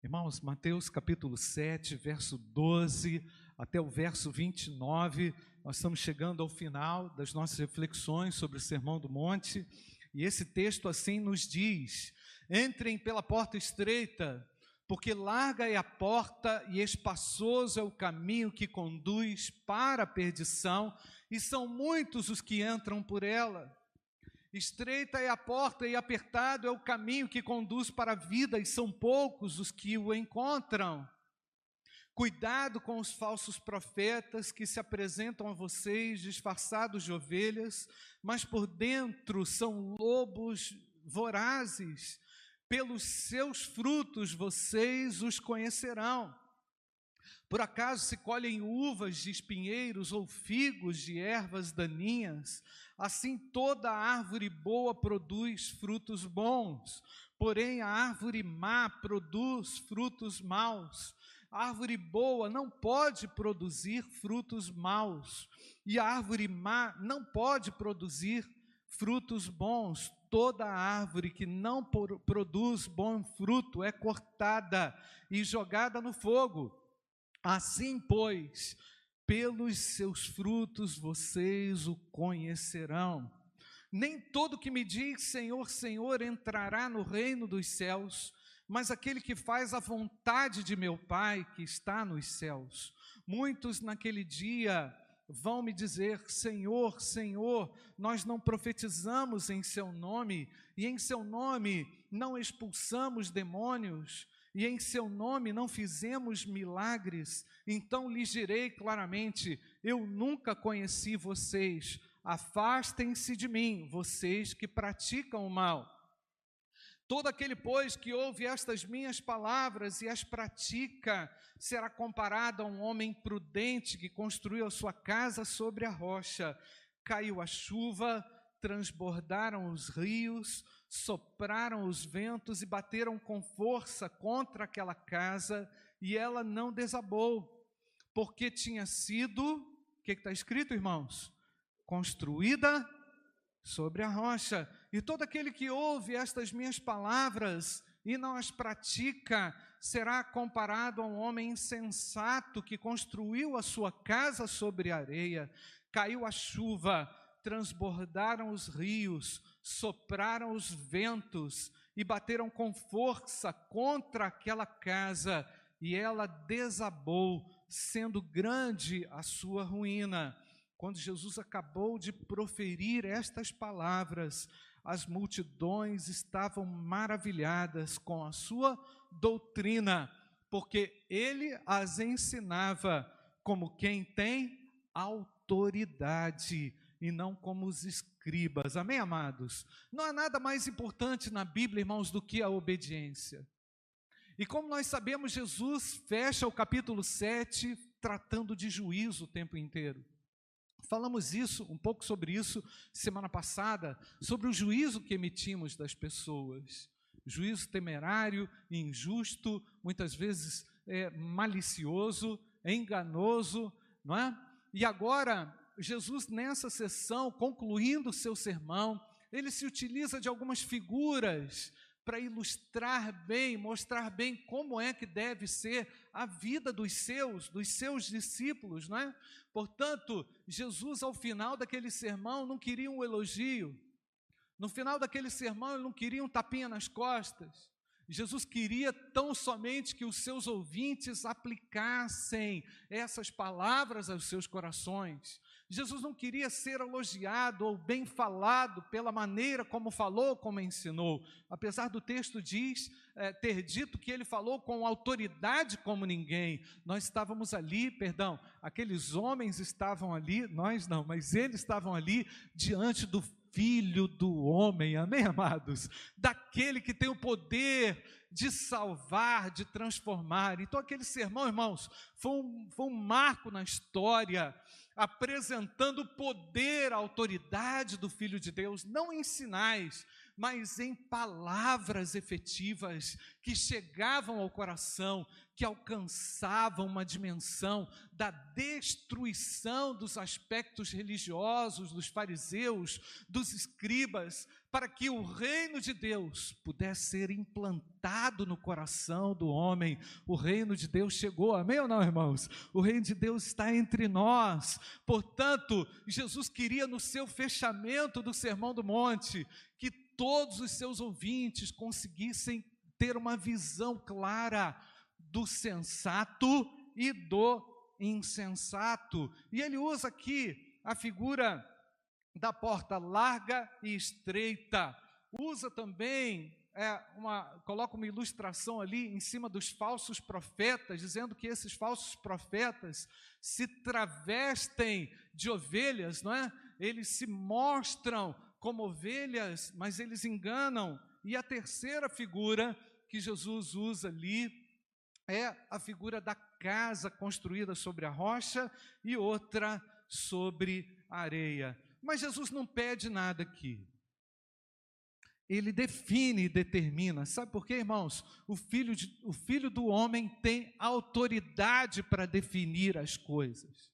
Irmãos, Mateus capítulo 7, verso 12 até o verso 29, nós estamos chegando ao final das nossas reflexões sobre o Sermão do Monte, e esse texto assim nos diz: Entrem pela porta estreita, porque larga é a porta e espaçoso é o caminho que conduz para a perdição, e são muitos os que entram por ela. Estreita é a porta e apertado é o caminho que conduz para a vida, e são poucos os que o encontram. Cuidado com os falsos profetas que se apresentam a vocês disfarçados de ovelhas, mas por dentro são lobos vorazes. Pelos seus frutos vocês os conhecerão. Por acaso se colhem uvas de espinheiros ou figos de ervas daninhas? Assim toda árvore boa produz frutos bons, porém a árvore má produz frutos maus. A árvore boa não pode produzir frutos maus, e a árvore má não pode produzir frutos bons. Toda árvore que não produz bom fruto é cortada e jogada no fogo. Assim, pois, pelos seus frutos vocês o conhecerão. Nem todo que me diz Senhor, Senhor entrará no reino dos céus, mas aquele que faz a vontade de meu Pai que está nos céus. Muitos naquele dia vão me dizer: Senhor, Senhor, nós não profetizamos em Seu nome, e em Seu nome não expulsamos demônios, e em Seu nome não fizemos milagres. Então lhes direi claramente: Eu nunca conheci vocês, afastem-se de mim, vocês que praticam o mal. Todo aquele, pois, que ouve estas minhas palavras e as pratica, será comparado a um homem prudente que construiu a sua casa sobre a rocha. Caiu a chuva, transbordaram os rios, sopraram os ventos e bateram com força contra aquela casa, e ela não desabou, porque tinha sido, o que está escrito, irmãos? Construída sobre a rocha. E todo aquele que ouve estas minhas palavras e não as pratica, será comparado a um homem insensato que construiu a sua casa sobre areia. Caiu a chuva, transbordaram os rios, sopraram os ventos e bateram com força contra aquela casa, e ela desabou, sendo grande a sua ruína. Quando Jesus acabou de proferir estas palavras, as multidões estavam maravilhadas com a sua doutrina, porque ele as ensinava como quem tem autoridade e não como os escribas. Amém, amados? Não há nada mais importante na Bíblia, irmãos, do que a obediência. E como nós sabemos, Jesus fecha o capítulo 7 tratando de juízo o tempo inteiro. Falamos isso, um pouco sobre isso semana passada, sobre o juízo que emitimos das pessoas. Juízo temerário, injusto, muitas vezes é, malicioso, enganoso, não é? E agora, Jesus, nessa sessão, concluindo o seu sermão, ele se utiliza de algumas figuras para ilustrar bem, mostrar bem como é que deve ser a vida dos seus, dos seus discípulos, não é? Portanto, Jesus ao final daquele sermão não queria um elogio. No final daquele sermão ele não queria um tapinha nas costas. Jesus queria tão somente que os seus ouvintes aplicassem essas palavras aos seus corações. Jesus não queria ser elogiado ou bem falado pela maneira como falou, como ensinou. Apesar do texto diz é, ter dito que ele falou com autoridade como ninguém. Nós estávamos ali, perdão, aqueles homens estavam ali, nós não, mas eles estavam ali diante do Filho do homem, amém, amados? Daquele que tem o poder de salvar, de transformar. Então, aquele sermão, irmãos, foi um, foi um marco na história apresentando o poder, a autoridade do Filho de Deus, não em sinais, mas em palavras efetivas que chegavam ao coração, que alcançavam uma dimensão da destruição dos aspectos religiosos dos fariseus, dos escribas, para que o reino de Deus pudesse ser implantado no coração do homem. O reino de Deus chegou, amém ou não, irmãos? O reino de Deus está entre nós. Portanto, Jesus queria no seu fechamento do Sermão do Monte que todos os seus ouvintes conseguissem ter uma visão clara do sensato e do insensato. E ele usa aqui a figura da porta larga e estreita. Usa também é, uma, coloca uma ilustração ali em cima dos falsos profetas, dizendo que esses falsos profetas se travestem de ovelhas, não é? Eles se mostram como ovelhas, mas eles enganam. E a terceira figura que Jesus usa ali é a figura da casa construída sobre a rocha e outra sobre a areia. Mas Jesus não pede nada aqui. Ele define e determina. Sabe por quê, irmãos? O filho, de, o filho do homem tem autoridade para definir as coisas.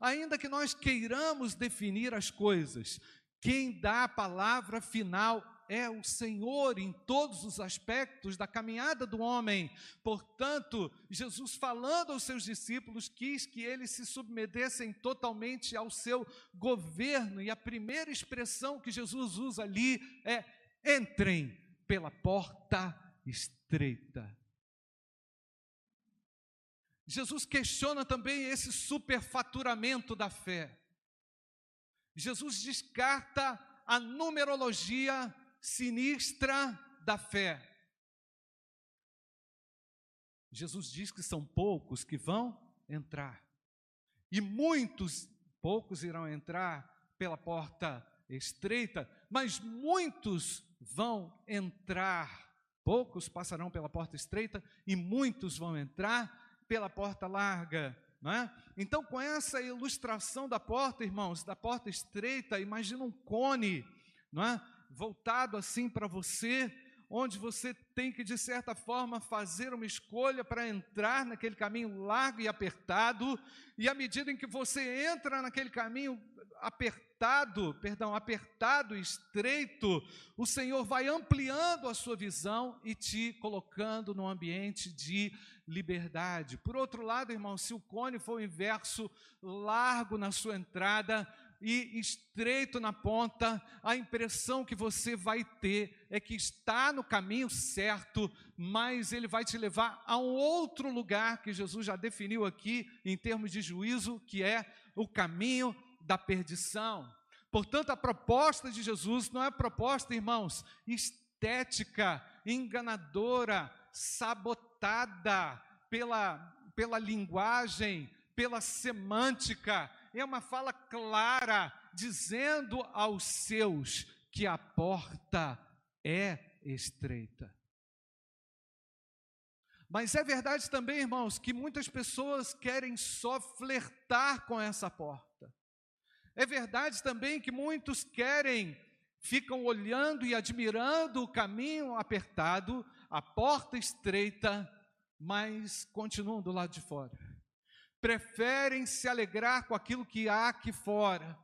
Ainda que nós queiramos definir as coisas, quem dá a palavra final é o Senhor em todos os aspectos da caminhada do homem. Portanto, Jesus, falando aos seus discípulos, quis que eles se submetessem totalmente ao seu governo, e a primeira expressão que Jesus usa ali é: entrem pela porta estreita. Jesus questiona também esse superfaturamento da fé. Jesus descarta a numerologia sinistra da fé. Jesus diz que são poucos que vão entrar. E muitos, poucos irão entrar pela porta estreita, mas muitos vão entrar. Poucos passarão pela porta estreita e muitos vão entrar pela porta larga. É? Então, com essa ilustração da porta, irmãos, da porta estreita, imagina um cone, não é? voltado assim para você, onde você tem que, de certa forma, fazer uma escolha para entrar naquele caminho largo e apertado, e à medida em que você entra naquele caminho apertado, perdão, apertado, estreito, o Senhor vai ampliando a sua visão e te colocando num ambiente de liberdade. Por outro lado, irmão, se o cone for o inverso, largo na sua entrada, e estreito na ponta, a impressão que você vai ter é que está no caminho certo, mas ele vai te levar a um outro lugar que Jesus já definiu aqui em termos de juízo, que é o caminho da perdição. Portanto, a proposta de Jesus não é proposta, irmãos, estética, enganadora, sabotada pela, pela linguagem, pela semântica, é uma fala clara, dizendo aos seus que a porta é estreita. Mas é verdade também, irmãos, que muitas pessoas querem só flertar com essa porta. É verdade também que muitos querem, ficam olhando e admirando o caminho apertado, a porta estreita, mas continuam do lado de fora preferem se alegrar com aquilo que há aqui fora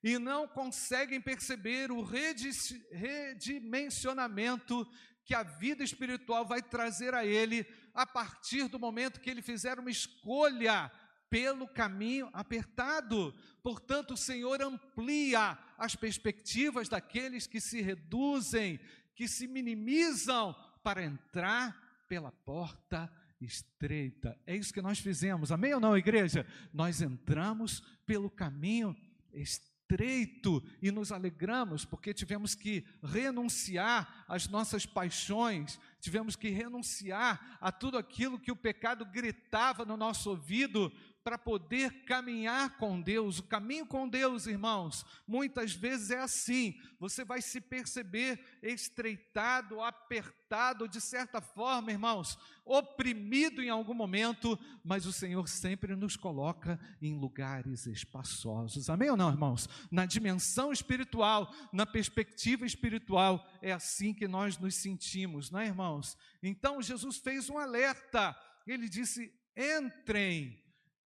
e não conseguem perceber o redimensionamento que a vida espiritual vai trazer a ele a partir do momento que ele fizer uma escolha pelo caminho apertado. Portanto, o Senhor amplia as perspectivas daqueles que se reduzem, que se minimizam para entrar pela porta estreita. É isso que nós fizemos, amém ou não, igreja? Nós entramos pelo caminho estreito e nos alegramos porque tivemos que renunciar às nossas paixões, tivemos que renunciar a tudo aquilo que o pecado gritava no nosso ouvido para poder caminhar com Deus. O caminho com Deus, irmãos, muitas vezes é assim. Você vai se perceber estreitado, apertado, de certa forma, irmãos, oprimido em algum momento, mas o Senhor sempre nos coloca em lugares espaçosos. Amém ou não, irmãos? Na dimensão espiritual, na perspectiva espiritual, é assim que nós nos sentimos, não é, irmãos? Então Jesus fez um alerta. Ele disse: entrem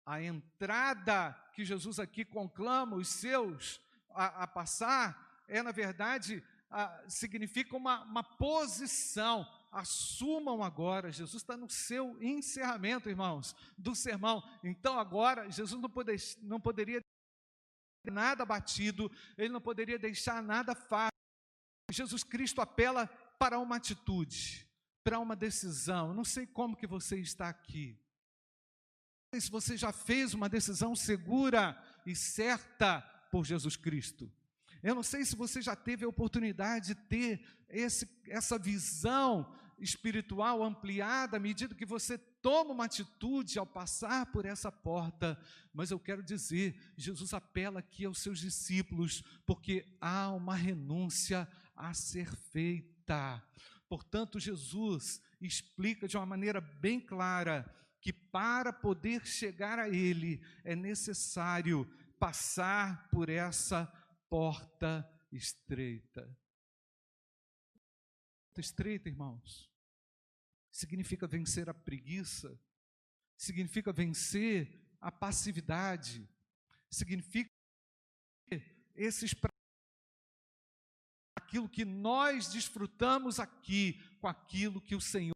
a entrada que Jesus aqui conclama os seus a, a passar é, na verdade, a, significa uma, uma posição. Assumam agora, Jesus está no seu encerramento, irmãos, do sermão. Então, agora, Jesus não, não poderia nada batido, ele não poderia deixar nada fácil. Jesus Cristo apela para uma atitude, para uma decisão. Não sei como que você está aqui se você já fez uma decisão segura e certa por Jesus Cristo. Eu não sei se você já teve a oportunidade de ter esse, essa visão espiritual ampliada à medida que você toma uma atitude ao passar por essa porta, mas eu quero dizer, Jesus apela aqui aos seus discípulos, porque há uma renúncia a ser feita. Portanto, Jesus explica de uma maneira bem clara que para poder chegar a Ele é necessário passar por essa porta estreita. Porta estreita, irmãos, significa vencer a preguiça, significa vencer a passividade, significa esses aquilo que nós desfrutamos aqui com aquilo que o Senhor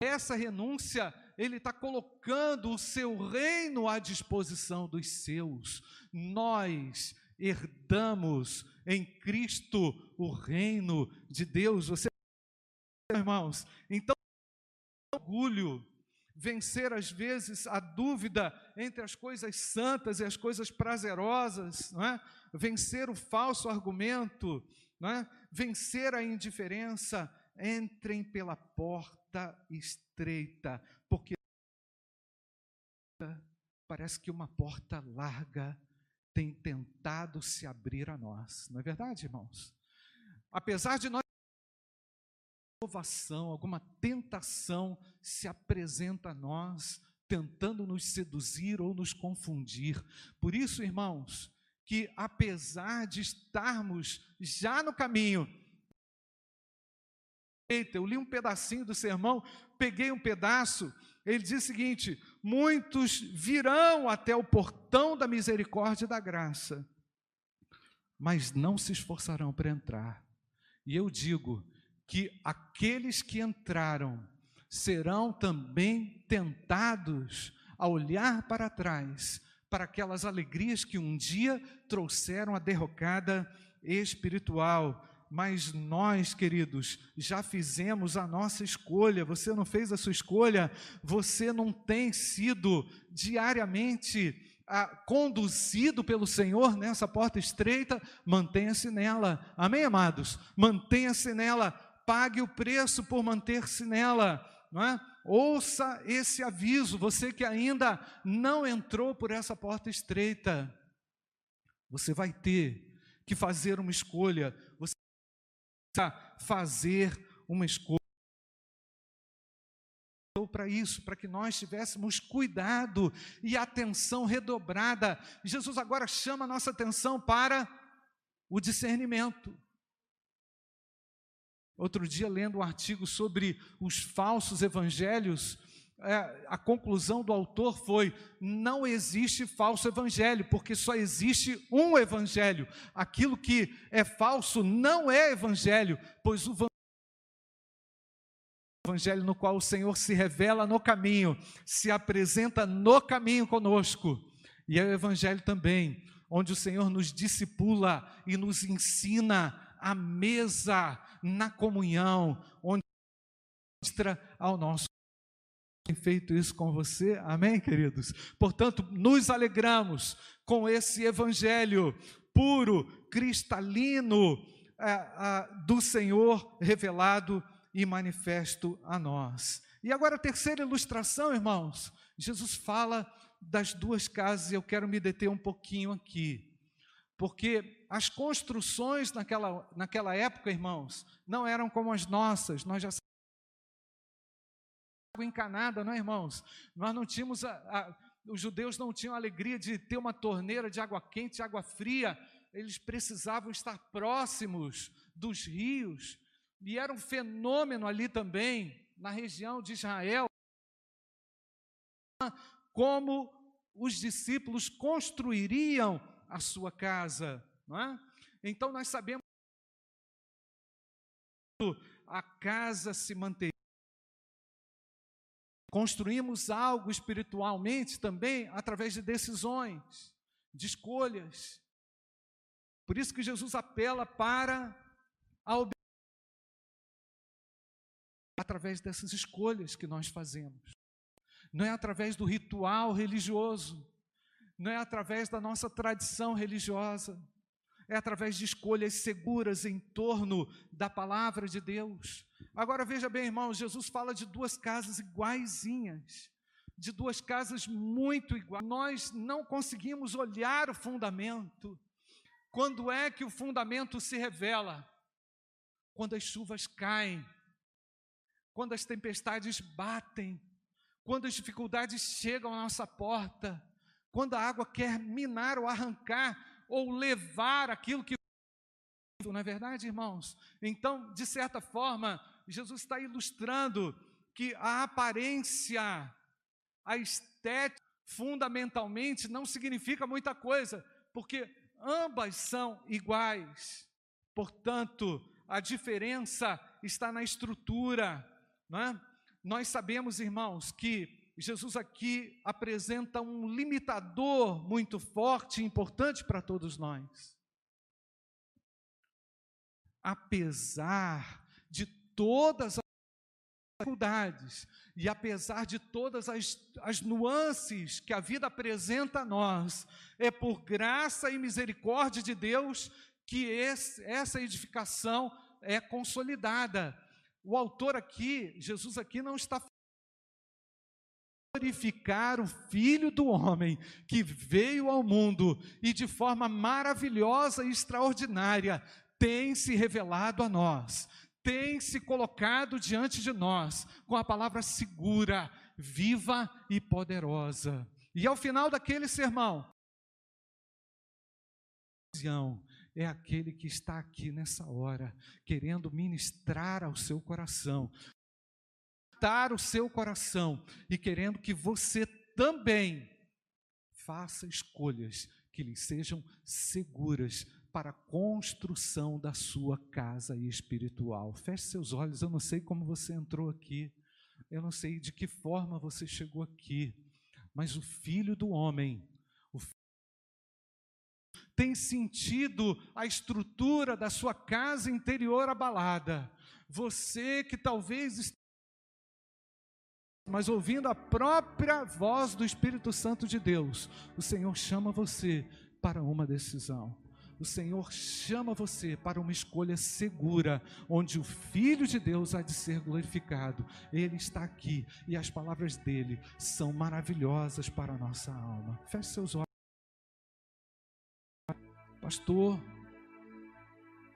essa renúncia, ele está colocando o seu reino à disposição dos seus. Nós herdamos em Cristo o reino de Deus. Você, irmãos, então, orgulho, vencer às vezes a dúvida entre as coisas santas e as coisas prazerosas, não é? vencer o falso argumento, não é? vencer a indiferença, entrem pela porta estreita, porque parece que uma porta larga tem tentado se abrir a nós, não é verdade, irmãos? Apesar de nós provação, alguma tentação se apresenta a nós, tentando nos seduzir ou nos confundir. Por isso, irmãos, que apesar de estarmos já no caminho, eu li um pedacinho do sermão, peguei um pedaço, ele diz o seguinte: muitos virão até o portão da misericórdia e da graça, mas não se esforçarão para entrar. E eu digo que aqueles que entraram serão também tentados a olhar para trás, para aquelas alegrias que um dia trouxeram a derrocada espiritual mas nós, queridos, já fizemos a nossa escolha. Você não fez a sua escolha, você não tem sido diariamente ah, conduzido pelo Senhor nessa porta estreita, mantenha-se nela. Amém, amados? Mantenha-se nela, pague o preço por manter-se nela. Não é? Ouça esse aviso, você que ainda não entrou por essa porta estreita, você vai ter que fazer uma escolha, você fazer uma escolha para isso, para que nós tivéssemos cuidado e atenção redobrada. Jesus agora chama a nossa atenção para o discernimento. Outro dia, lendo um artigo sobre os falsos evangelhos, a conclusão do autor foi: não existe falso evangelho, porque só existe um evangelho. Aquilo que é falso não é evangelho, pois o evangelho no qual o Senhor se revela no caminho, se apresenta no caminho conosco, e é o evangelho também, onde o Senhor nos discipula e nos ensina a mesa na comunhão, onde mostra ao nosso tem feito isso com você, amém, queridos? Portanto, nos alegramos com esse evangelho puro, cristalino é, do Senhor revelado e manifesto a nós. E agora a terceira ilustração, irmãos, Jesus fala das duas casas, e eu quero me deter um pouquinho aqui. Porque as construções naquela, naquela época, irmãos, não eram como as nossas, nós já encanada, não é, irmãos? Nós não tínhamos, a, a, os judeus não tinham a alegria de ter uma torneira de água quente, água fria, eles precisavam estar próximos dos rios, e era um fenômeno ali também, na região de Israel, como os discípulos construiriam a sua casa, não é? Então nós sabemos a casa se manteria. Construímos algo espiritualmente também através de decisões, de escolhas. Por isso que Jesus apela para a obediência através dessas escolhas que nós fazemos. Não é através do ritual religioso, não é através da nossa tradição religiosa, é através de escolhas seguras em torno da palavra de Deus. Agora veja bem, irmãos, Jesus fala de duas casas iguaizinhas, de duas casas muito iguais. Nós não conseguimos olhar o fundamento. Quando é que o fundamento se revela? Quando as chuvas caem, quando as tempestades batem, quando as dificuldades chegam à nossa porta, quando a água quer minar ou arrancar ou levar aquilo que não é verdade, irmãos? Então, de certa forma, Jesus está ilustrando que a aparência, a estética, fundamentalmente não significa muita coisa, porque ambas são iguais. Portanto, a diferença está na estrutura, não é? Nós sabemos, irmãos, que Jesus aqui apresenta um limitador muito forte e importante para todos nós. Apesar de todas as dificuldades e apesar de todas as, as nuances que a vida apresenta a nós, é por graça e misericórdia de Deus que esse, essa edificação é consolidada. O autor aqui, Jesus aqui não está glorificar o Filho do Homem que veio ao mundo e de forma maravilhosa e extraordinária tem se revelado a nós, tem se colocado diante de nós com a palavra segura, viva e poderosa. E ao final daquele sermão, é aquele que está aqui nessa hora, querendo ministrar ao seu coração, o seu coração e querendo que você também faça escolhas que lhe sejam seguras para a construção da sua casa espiritual. Feche seus olhos, eu não sei como você entrou aqui, eu não sei de que forma você chegou aqui, mas o filho do homem, tem sentido a estrutura da sua casa interior abalada. Você que talvez mas ouvindo a própria voz do Espírito Santo de Deus, o Senhor chama você para uma decisão. O Senhor chama você para uma escolha segura, onde o Filho de Deus há de ser glorificado. Ele está aqui e as palavras dele são maravilhosas para a nossa alma. Feche seus olhos. Pastor,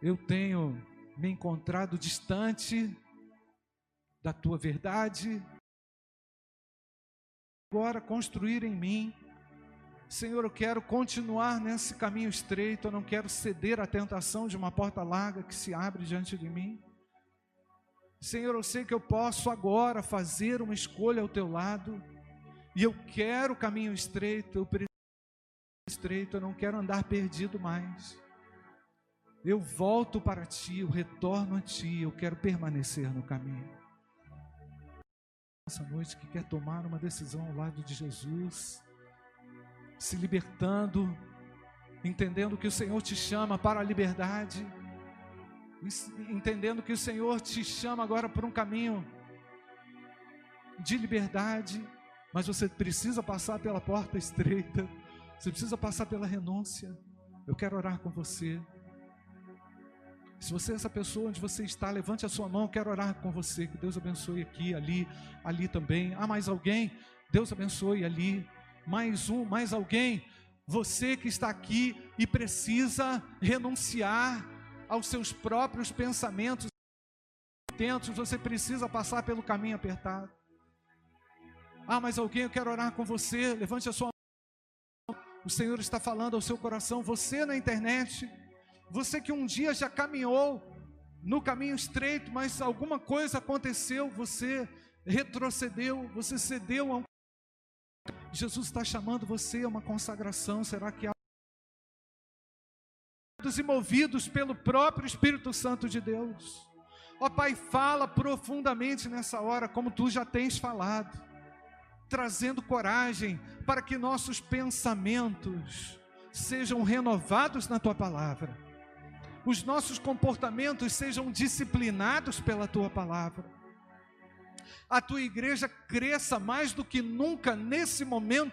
eu tenho me encontrado distante da tua verdade, agora construir em mim. Senhor, eu quero continuar nesse caminho estreito, eu não quero ceder à tentação de uma porta larga que se abre diante de mim. Senhor, eu sei que eu posso agora fazer uma escolha ao teu lado, e eu quero caminho estreito, eu preciso estreito, eu não quero andar perdido mais. Eu volto para ti, eu retorno a ti, eu quero permanecer no caminho essa noite que quer tomar uma decisão ao lado de Jesus, se libertando, entendendo que o Senhor te chama para a liberdade, entendendo que o Senhor te chama agora por um caminho de liberdade, mas você precisa passar pela porta estreita, você precisa passar pela renúncia. Eu quero orar com você. Se você é essa pessoa onde você está, levante a sua mão, quero orar com você. Que Deus abençoe aqui, ali, ali também. Há mais alguém? Deus abençoe ali. Mais um, mais alguém? Você que está aqui e precisa renunciar aos seus próprios pensamentos, você precisa passar pelo caminho apertado. Ah, mas alguém, eu quero orar com você. Levante a sua mão. O Senhor está falando ao seu coração. Você na internet, você que um dia já caminhou no caminho estreito, mas alguma coisa aconteceu, você retrocedeu, você cedeu a um. Jesus está chamando você a uma consagração. Será que há e movidos pelo próprio Espírito Santo de Deus? Ó oh, Pai, fala profundamente nessa hora, como tu já tens falado trazendo coragem para que nossos pensamentos sejam renovados na tua palavra, os nossos comportamentos sejam disciplinados pela tua palavra, a tua igreja cresça mais do que nunca nesse momento